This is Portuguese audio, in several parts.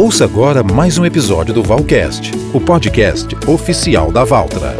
Ouça agora mais um episódio do Valcast, o podcast oficial da Valtra.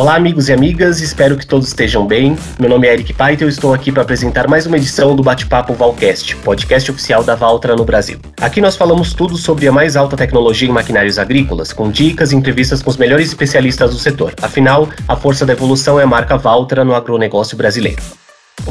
Olá, amigos e amigas, espero que todos estejam bem. Meu nome é Eric Paito e eu estou aqui para apresentar mais uma edição do Bate-Papo Valcast, podcast oficial da Valtra no Brasil. Aqui nós falamos tudo sobre a mais alta tecnologia em maquinários agrícolas, com dicas e entrevistas com os melhores especialistas do setor. Afinal, a força da evolução é a marca Valtra no agronegócio brasileiro.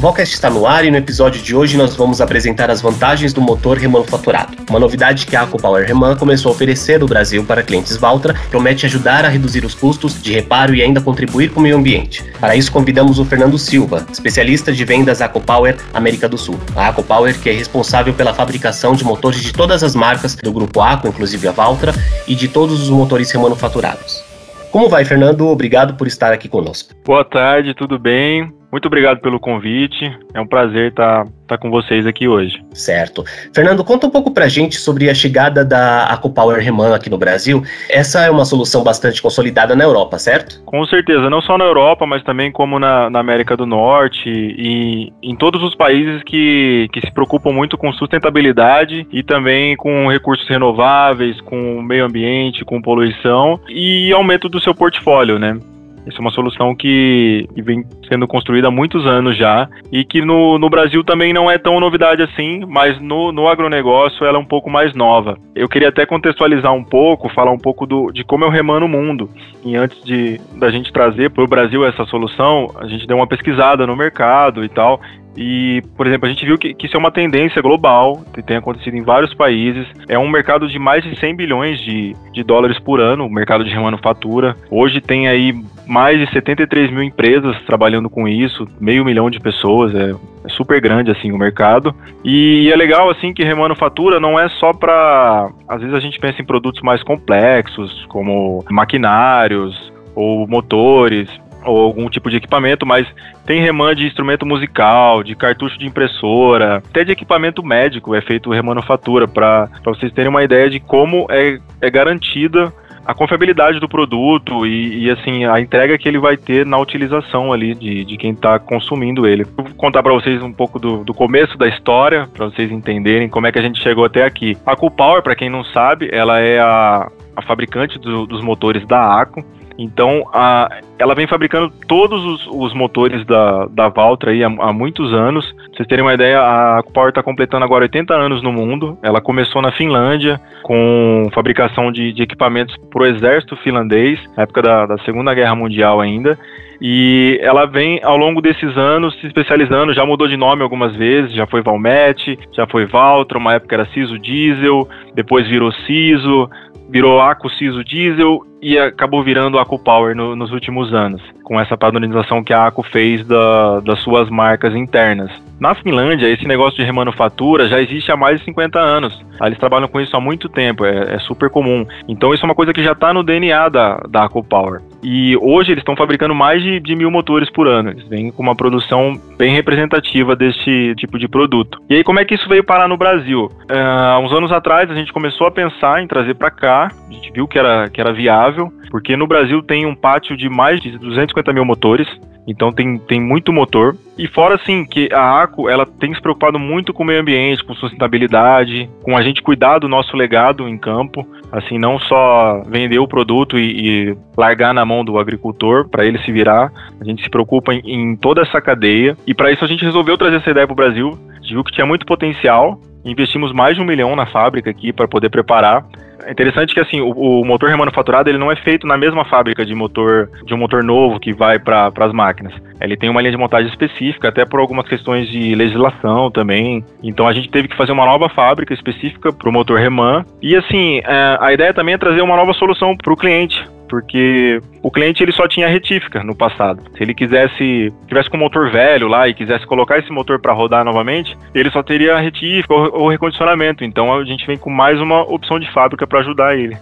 O Valcast está no ar e no episódio de hoje nós vamos apresentar as vantagens do motor remanufaturado. Uma novidade que a AcoPower Reman começou a oferecer no Brasil para clientes Valtra promete ajudar a reduzir os custos de reparo e ainda contribuir com o meio ambiente. Para isso convidamos o Fernando Silva, especialista de vendas AcoPower América do Sul. A AcoPower que é responsável pela fabricação de motores de todas as marcas do grupo Aco, inclusive a Valtra, e de todos os motores remanufaturados. Como vai, Fernando? Obrigado por estar aqui conosco. Boa tarde, tudo bem? Muito obrigado pelo convite. É um prazer estar, estar com vocês aqui hoje. Certo. Fernando, conta um pouco pra gente sobre a chegada da AcoPower Reman aqui no Brasil. Essa é uma solução bastante consolidada na Europa, certo? Com certeza, não só na Europa, mas também como na, na América do Norte e em todos os países que, que se preocupam muito com sustentabilidade e também com recursos renováveis, com meio ambiente, com poluição e aumento do seu portfólio, né? Essa é uma solução que, vem sendo construída há muitos anos já e que no, no Brasil também não é tão novidade assim, mas no, no agronegócio ela é um pouco mais nova. Eu queria até contextualizar um pouco, falar um pouco do, de como é o Reman no mundo. E antes de da gente trazer para o Brasil essa solução, a gente deu uma pesquisada no mercado e tal. E, por exemplo, a gente viu que, que, isso é uma tendência global, que tem acontecido em vários países. É um mercado de mais de 100 bilhões de, de dólares por ano, o mercado de remanufatura. Hoje tem aí mais de 73 mil empresas trabalhando com isso, meio milhão de pessoas, é, é super grande assim o mercado. E, é legal assim que remanufatura não é só para, às vezes a gente pensa em produtos mais complexos, como maquinários ou motores, ou algum tipo de equipamento, mas tem reman de instrumento musical, de cartucho de impressora, até de equipamento médico é feito remanufatura, para vocês terem uma ideia de como é, é garantida a confiabilidade do produto e, e, assim a entrega que ele vai ter na utilização ali de, de quem está consumindo ele. Vou contar para vocês um pouco do, do começo da história para vocês entenderem como é que a gente chegou até aqui. A Coolpower, para quem não sabe, ela é a, a fabricante do, dos motores da Aco. Então, a, ela vem fabricando todos os, os motores da, da Valtra aí há, há, muitos anos. Pra vocês terem uma ideia, a Power está completando agora 80 anos no mundo. Ela começou na Finlândia com fabricação de, de equipamentos para o exército finlandês, na época da, da Segunda Guerra Mundial ainda. E ela vem ao longo desses anos se especializando, já mudou de nome algumas vezes, já foi Valmet, já foi Valtra, uma época era Ciso Diesel, depois virou Ciso, virou Aco Ciso Diesel e acabou virando Aco Power no, nos últimos anos, com essa padronização que a Aco fez da, das suas marcas internas. Na Finlândia, esse negócio de remanufatura já existe há mais de 50 anos. Eles trabalham com isso há muito tempo, é, é super comum. Então isso é uma coisa que já está no DNA da, da Aco Power. E hoje eles estão fabricando mais de, de, mil motores por ano. Eles vêm com uma produção bem representativa desse tipo de produto. E aí, como é que isso veio parar no Brasil? Uh, há uns anos atrás, a gente começou a pensar em trazer para cá. A gente viu que era, que era viável, porque no Brasil tem um pátio de mais de 250 mil motores. Então tem, tem muito motor. E fora assim, que a ACO ela tem se preocupado muito com o meio ambiente, com sustentabilidade, com a gente cuidar do nosso legado em campo. Assim, não só vender o produto e, e largar na mão do agricultor para ele se virar. A gente se preocupa em, em toda essa cadeia. E para isso a gente resolveu trazer essa ideia para o Brasil. Viu que tinha muito potencial. Investimos mais de um milhão na fábrica aqui para poder preparar. É interessante que assim, o, o, motor remanufaturado ele não é feito na mesma fábrica de motor de um motor novo que vai para as máquinas. Ele tem uma linha de montagem específica, até por algumas questões de legislação também. Então a gente teve que fazer uma nova fábrica específica para o motor Reman. E assim, é, a ideia também é trazer uma nova solução para o cliente porque o cliente ele só tinha retífica no passado. Se ele quisesse, tivesse com um motor velho lá e quisesse colocar esse motor para rodar novamente, ele só teria retífica ou, ou recondicionamento. Então a gente vem com mais uma opção de fábrica para ajudar ele.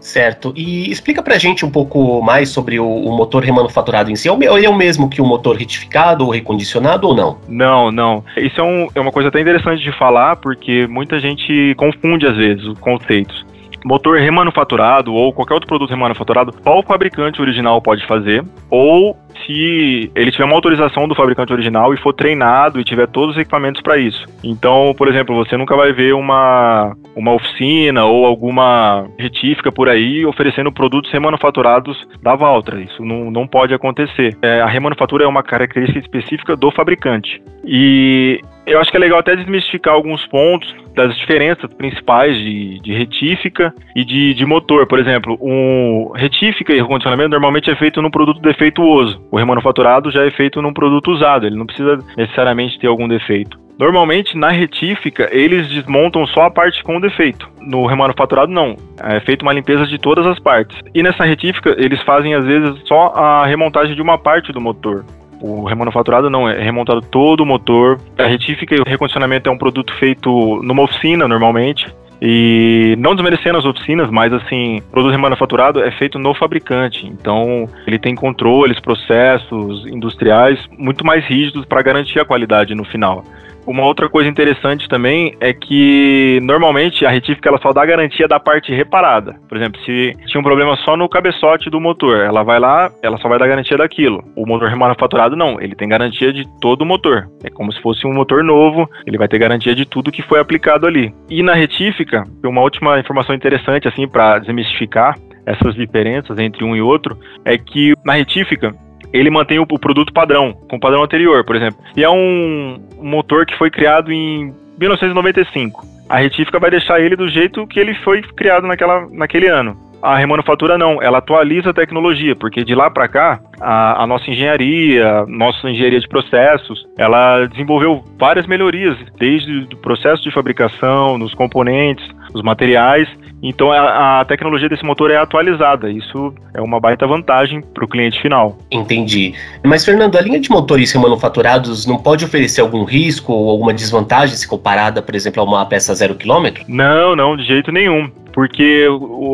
Certo. E explica pra gente um pouco mais sobre o, o motor remanufaturado em si. Ele é o mesmo que o motor retificado ou recondicionado ou não? Não, não. Isso é, um, é uma coisa até interessante de falar, porque muita gente confunde às vezes os conceitos. Motor remanufaturado ou qualquer outro produto remanufaturado, só o fabricante original pode fazer, ou se ele tiver uma autorização do fabricante original e for treinado e tiver todos os equipamentos para isso. Então, por exemplo, você nunca vai ver uma, uma oficina ou alguma retífica por aí oferecendo produtos remanufaturados da Valtra. Isso não, não pode acontecer. É, a remanufatura é uma característica específica do fabricante. E eu acho que é legal até desmistificar alguns pontos das diferenças principais de, de retífica e de, de motor. Por exemplo, um retífica e recondicionamento normalmente é feito num produto defeituoso. O remanufaturado já é feito num produto usado, ele não precisa necessariamente ter algum defeito. Normalmente, na retífica, eles desmontam só a parte com defeito. No remanufaturado, não. É feita uma limpeza de todas as partes. E nessa retífica, eles fazem, às vezes, só a remontagem de uma parte do motor. O remanufaturado não, é remontado todo o motor. A retífica e o recondicionamento é um produto feito numa oficina, normalmente. E não desmerecendo as oficinas, mas assim, produto remanufaturado é feito no fabricante. Então, ele tem controles, processos industriais muito mais rígidos para garantir a qualidade no final. Uma outra coisa interessante também é que normalmente a retífica ela só dá garantia da parte reparada. Por exemplo, se tinha um problema só no cabeçote do motor, ela vai lá, ela só vai dar garantia daquilo. O motor remanufaturado não, ele tem garantia de todo o motor. É como se fosse um motor novo, ele vai ter garantia de tudo que foi aplicado ali. E na retífica, uma última informação interessante assim para desmistificar essas diferenças entre um e outro é que na retífica ele mantém o, o produto padrão, com o padrão anterior, por exemplo. E é um motor que foi criado em 1995. A retífica vai deixar ele do jeito que ele foi criado naquela, naquele ano. A remanufatura não, ela atualiza a tecnologia, porque de lá para cá, a, a, nossa engenharia, nossa engenharia de processos, ela desenvolveu várias melhorias, desde o processo de fabricação, nos componentes, os materiais, então a, a, tecnologia desse motor é atualizada. Isso é uma baita vantagem para o cliente final. Entendi. Mas, Fernando, a linha de motores remanufaturados não pode oferecer algum risco ou alguma desvantagem se comparada, por exemplo, a uma peça zero quilômetro? Não, não, de jeito nenhum. Porque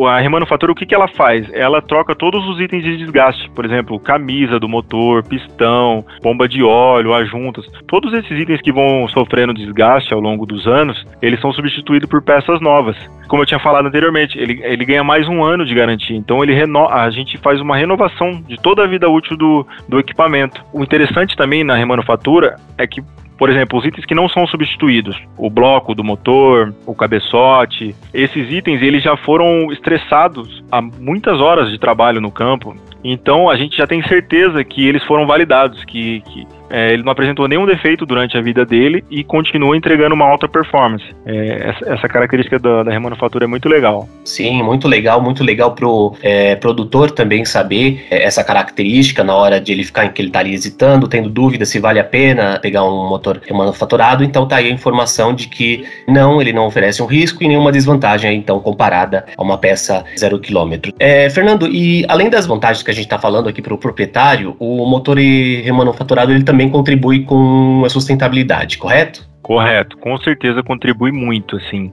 a remanufatura, o que, que ela faz? Ela troca todos os itens de desgaste, por exemplo, camisa do motor, pistão, bomba de óleo, as juntas. Todos esses itens que vão sofrendo desgaste ao longo dos anos, eles são substituídos por peças novas. Como eu tinha falado anteriormente, ele, ele ganha mais um ano de garantia. Então ele reno, a gente faz uma renovação de toda a vida útil do, do equipamento. O interessante também na remanufatura é que por exemplo, os itens que não são substituídos, o bloco do motor, o cabeçote, esses itens eles já foram estressados há muitas horas de trabalho no campo. Então a gente já tem certeza que eles foram validados, que, que é, ele não apresentou nenhum defeito durante a vida dele e continua entregando uma alta performance. É, essa, essa, característica da, da, remanufatura é muito legal. Sim, muito legal, muito legal pro é, produtor também saber é, essa característica na hora de ele ficar em que ele estaria hesitando, tendo dúvida se vale a pena pegar um motor remanufaturado. Então tá aí a informação de que não, ele não oferece um risco e nenhuma desvantagem então comparada a uma peça zero quilômetro. É, Fernando, e além das vantagens que a gente está falando aqui para o proprietário, o motor remanufaturado ele também contribui com a sustentabilidade, correto? Correto, com certeza contribui muito, assim.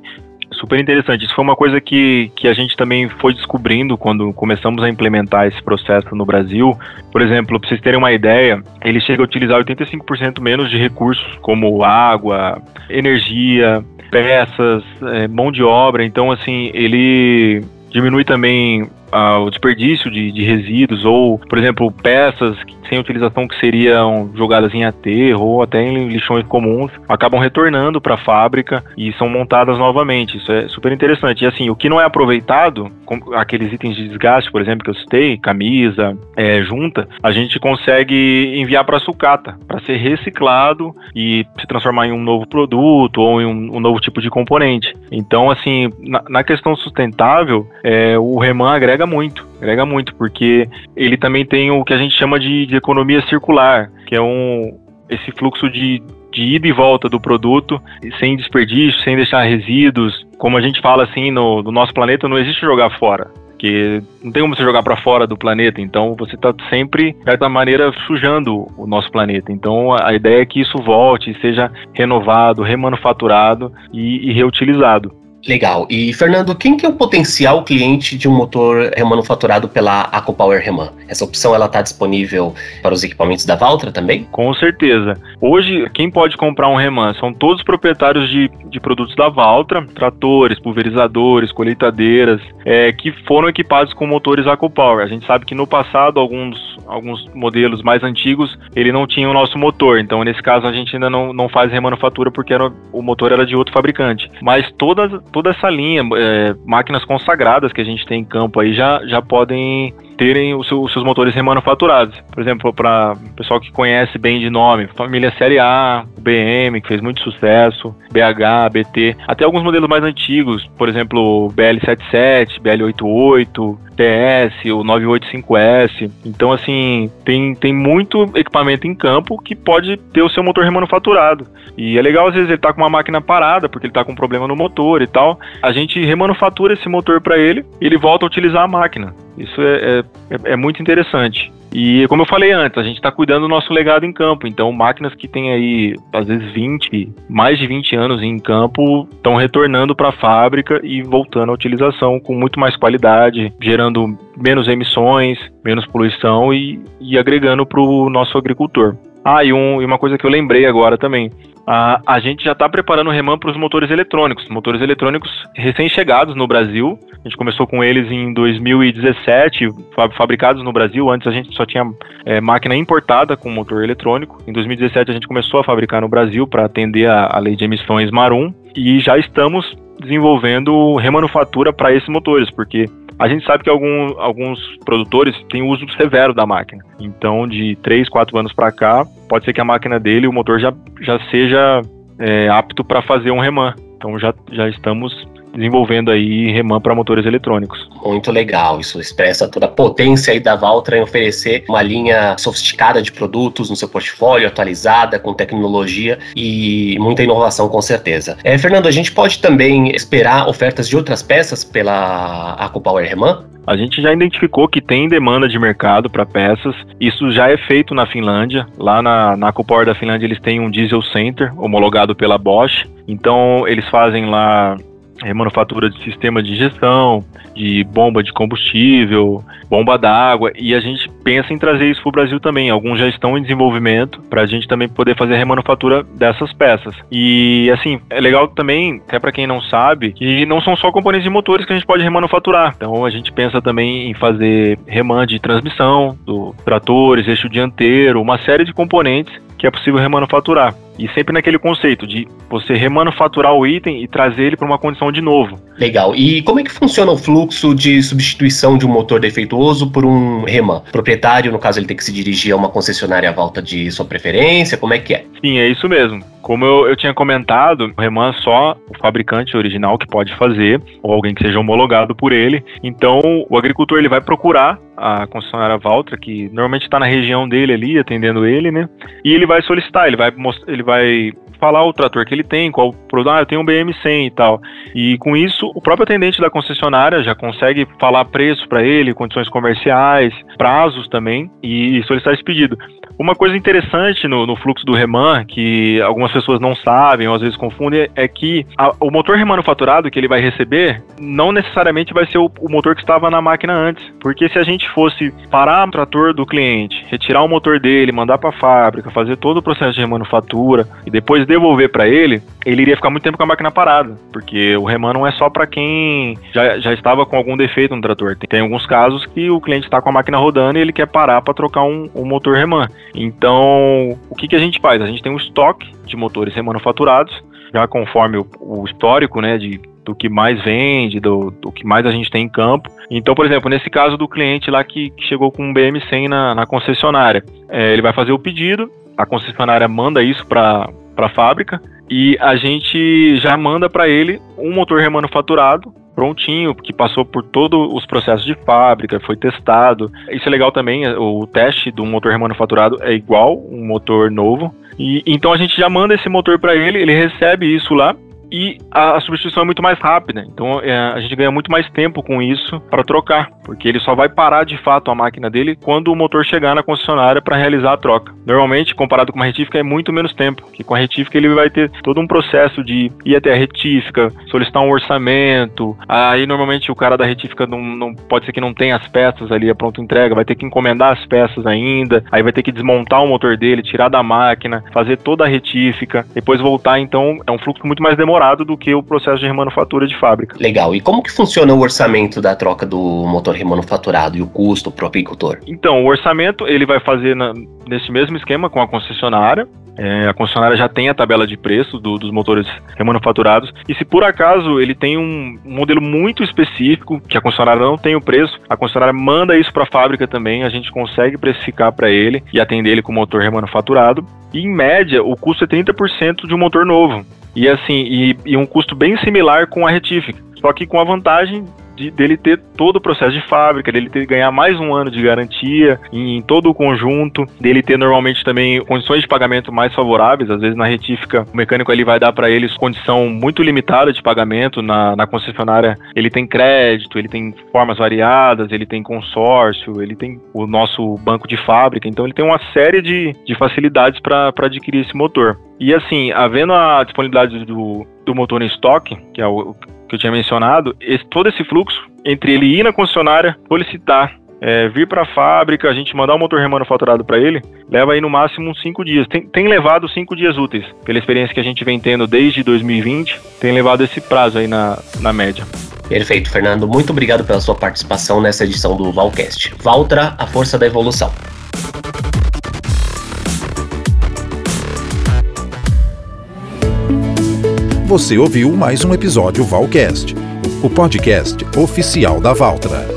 Super interessante. Isso foi uma coisa que, que a gente também foi descobrindo quando começamos a implementar esse processo no Brasil. Por exemplo, para vocês terem uma ideia, ele chega a utilizar 85% menos de recursos, como água, energia, peças, é, mão de obra. Então, assim, ele diminui também o desperdício de, de, resíduos ou, por exemplo, peças sem utilização que seriam jogadas em aterro ou até em lixões comuns acabam retornando para a fábrica e são montadas novamente. Isso é super interessante. E assim, o que não é aproveitado, aqueles itens de desgaste, por exemplo, que eu citei, camisa, é, junta, a gente consegue enviar para sucata para ser reciclado e se transformar em um novo produto ou em um, um novo tipo de componente. Então, assim, na, na questão sustentável, é, o Reman agrega agrega muito, agrega muito, porque ele também tem o que a gente chama de, de economia circular, que é um esse fluxo de, de ida e volta do produto, sem desperdício, sem deixar resíduos. Como a gente fala assim, no, no nosso planeta não existe jogar fora porque não tem como você jogar para fora do planeta, então você está sempre, de certa maneira, sujando o nosso planeta. Então a ideia é que isso volte, seja renovado, remanufaturado e, e reutilizado. Legal. E, Fernando, quem que é o potencial cliente de um motor remanufaturado pela AcoPower Reman? Essa opção ela está disponível para os equipamentos da Valtra também? Com certeza. Hoje, quem pode comprar um Reman são todos os proprietários de, de produtos da Valtra, tratores, pulverizadores, colheitadeiras, é, que foram equipados com motores AcoPower. A gente sabe que no passado, alguns, alguns modelos mais antigos, ele não tinha o nosso motor. Então, nesse caso, a gente ainda não, não faz remanufatura porque era, o motor era de outro fabricante. Mas todas toda essa linha, é, máquinas consagradas que a gente tem em campo aí já, já podem terem os, os seus motores remanufaturados. Por exemplo, para pessoal que conhece bem de nome, família Série A, BM, que fez muito sucesso, BH, BT, até alguns modelos mais antigos, por exemplo, BL77, BL88, TS, o 985S. Então, assim, tem, tem muito equipamento em campo que pode ter o seu motor remanufaturado. E é legal, às vezes, ele tá com uma máquina parada, porque ele tá com um problema no motor e tal. A gente remanufatura esse motor para ele e ele volta a utilizar a máquina. Isso é, é, é muito interessante. E como eu falei antes, a gente está cuidando do nosso legado em campo. Então, máquinas que têm aí, às vezes, 20, mais de 20 anos em campo, estão retornando para a fábrica e voltando à utilização com muito mais qualidade, gerando menos emissões, menos poluição e, e agregando para o nosso agricultor. Ah, e, um, e uma coisa que eu lembrei agora também. A, a gente já está preparando o Reman para os motores eletrônicos, motores eletrônicos recém-chegados no Brasil. A gente começou com eles em 2017, fabricados no Brasil. Antes a gente só tinha é, máquina importada com motor eletrônico. Em 2017 a gente começou a fabricar no Brasil para atender a, a lei de emissões Marum e já estamos desenvolvendo remanufatura para esses motores, porque a gente sabe que algum, alguns produtores têm uso severo da máquina. Então, de 3, 4 anos para cá, pode ser que a máquina dele, o motor já, já seja é, apto para fazer um reman. Então, já, já estamos desenvolvendo aí reman para motores eletrônicos. Muito legal, isso expressa toda a potência aí da Valtra em oferecer uma linha sofisticada de produtos no seu portfólio, atualizada, com tecnologia e muita inovação com certeza. É, Fernando, a gente pode também esperar ofertas de outras peças pela AcoPower Reman? A gente já identificou que tem demanda de mercado para peças. Isso já é feito na Finlândia. Lá na, na da Finlândia eles têm um diesel center homologado pela Bosch. Então eles fazem lá remanufatura de sistema de gestão, de bomba de combustível, bomba d'água, e a gente pensa em trazer isso para o Brasil também. Alguns já estão em desenvolvimento para a gente também poder fazer a remanufatura dessas peças. E assim, é legal também, até para quem não sabe, que não são só componentes de motores que a gente pode remanufaturar. Então a gente pensa também em fazer reman de transmissão, do tratores, eixo dianteiro, uma série de componentes que é possível remanufaturar. E sempre naquele conceito de você remanufaturar o item e trazer ele para uma condição de novo. Legal. E como é que funciona o fluxo de substituição de um motor defeituoso por um reman? O proprietário, no caso, ele tem que se dirigir a uma concessionária à volta de sua preferência? Como é que é? Sim, é isso mesmo. Como eu, eu tinha comentado, o reman só o fabricante original que pode fazer, ou alguém que seja homologado por ele. Então, o agricultor ele vai procurar a concessionária Valtra, que normalmente está na região dele ali, atendendo ele, né? E ele vai solicitar, ele vai, ele vai falar o trator que ele tem, qual produto, ah, eu tenho um BM100 e tal. E com isso, o próprio atendente da concessionária já consegue falar preço para ele, condições comerciais, prazos também e solicitar esse pedido. Uma coisa interessante no, no, fluxo do reman, que algumas pessoas não sabem ou às vezes confundem, é que a, o motor remanufaturado que ele vai receber não necessariamente vai ser o, o, motor que estava na máquina antes. Porque se a gente fosse parar o trator do cliente, retirar o motor dele, mandar para a fábrica, fazer todo o processo de remanufatura e depois devolver para ele, ele iria ficar muito tempo com a máquina parada. Porque o reman não é só para quem já, já estava com algum defeito no trator. Tem, tem alguns casos que o cliente está com a máquina rodando e ele quer parar para trocar um, um motor reman. Então, o que, que a gente faz? A gente tem um estoque de motores remanufaturados, já conforme o, o histórico, né, de do que mais vende, do, do, que mais a gente tem em campo. Então, por exemplo, nesse caso do cliente lá que, que chegou com um BM100 na, na concessionária, é, ele vai fazer o pedido, a concessionária manda isso para a fábrica e a gente já manda para ele um motor remanufaturado prontinho, que passou por todos os processos de fábrica, foi testado. Isso é legal também, o teste do motor remanufaturado é igual um motor novo. E então a gente já manda esse motor para ele, ele recebe isso lá e a, a, substituição é muito mais rápida. Então é, a gente ganha muito mais tempo com isso para trocar, porque ele só vai parar de fato a máquina dele quando o motor chegar na concessionária para realizar a troca. Normalmente, comparado com uma retífica, é muito menos tempo, que com a retífica ele vai ter todo um processo de ir até a retífica, solicitar um orçamento. Aí normalmente o cara da retífica não, não pode ser que não tenha as peças ali a pronta entrega, vai ter que encomendar as peças ainda, aí vai ter que desmontar o motor dele, tirar da máquina, fazer toda a retífica, depois voltar. Então é um fluxo muito mais demorado do que o processo de remanufatura de fábrica. Legal. E como que funciona o orçamento da troca do motor remanufaturado e o custo para o apicultor? Então, o orçamento ele vai fazer na, nesse mesmo esquema com a concessionária. É, a concessionária já tem a tabela de preço do, dos motores remanufaturados. E se por acaso ele tem um, um, modelo muito específico, que a concessionária não tem o preço, a concessionária manda isso para a fábrica também, a gente consegue precificar para ele e atender ele com o motor remanufaturado. E em média, o custo é 30% de um motor novo. E assim, e, e um custo bem similar com a retífica. Só que com a vantagem de, dele ter todo o processo de fábrica, dele ter ganhar mais um ano de garantia em, em, todo o conjunto, dele ter normalmente também condições de pagamento mais favoráveis. Às vezes na retífica o mecânico ele vai dar para eles condição muito limitada de pagamento na, na concessionária. Ele tem crédito, ele tem formas variadas, ele tem consórcio, ele tem o nosso banco de fábrica. Então ele tem uma série de, de facilidades para adquirir esse motor. E assim, havendo a disponibilidade do, do motor em estoque, que é o que eu tinha mencionado, esse, todo esse fluxo entre ele ir na concessionária, solicitar, é, vir para a fábrica, a gente mandar o motor remanufaturado para ele, leva aí no máximo uns 5 dias. Tem, tem levado 5 dias úteis, pela experiência que a gente vem tendo desde 2020, tem levado esse prazo aí na, na média. Perfeito, Fernando. Muito obrigado pela sua participação nessa edição do Valcast. Valtra, a força da evolução. Você ouviu mais um episódio Valcast, o podcast oficial da Valtra.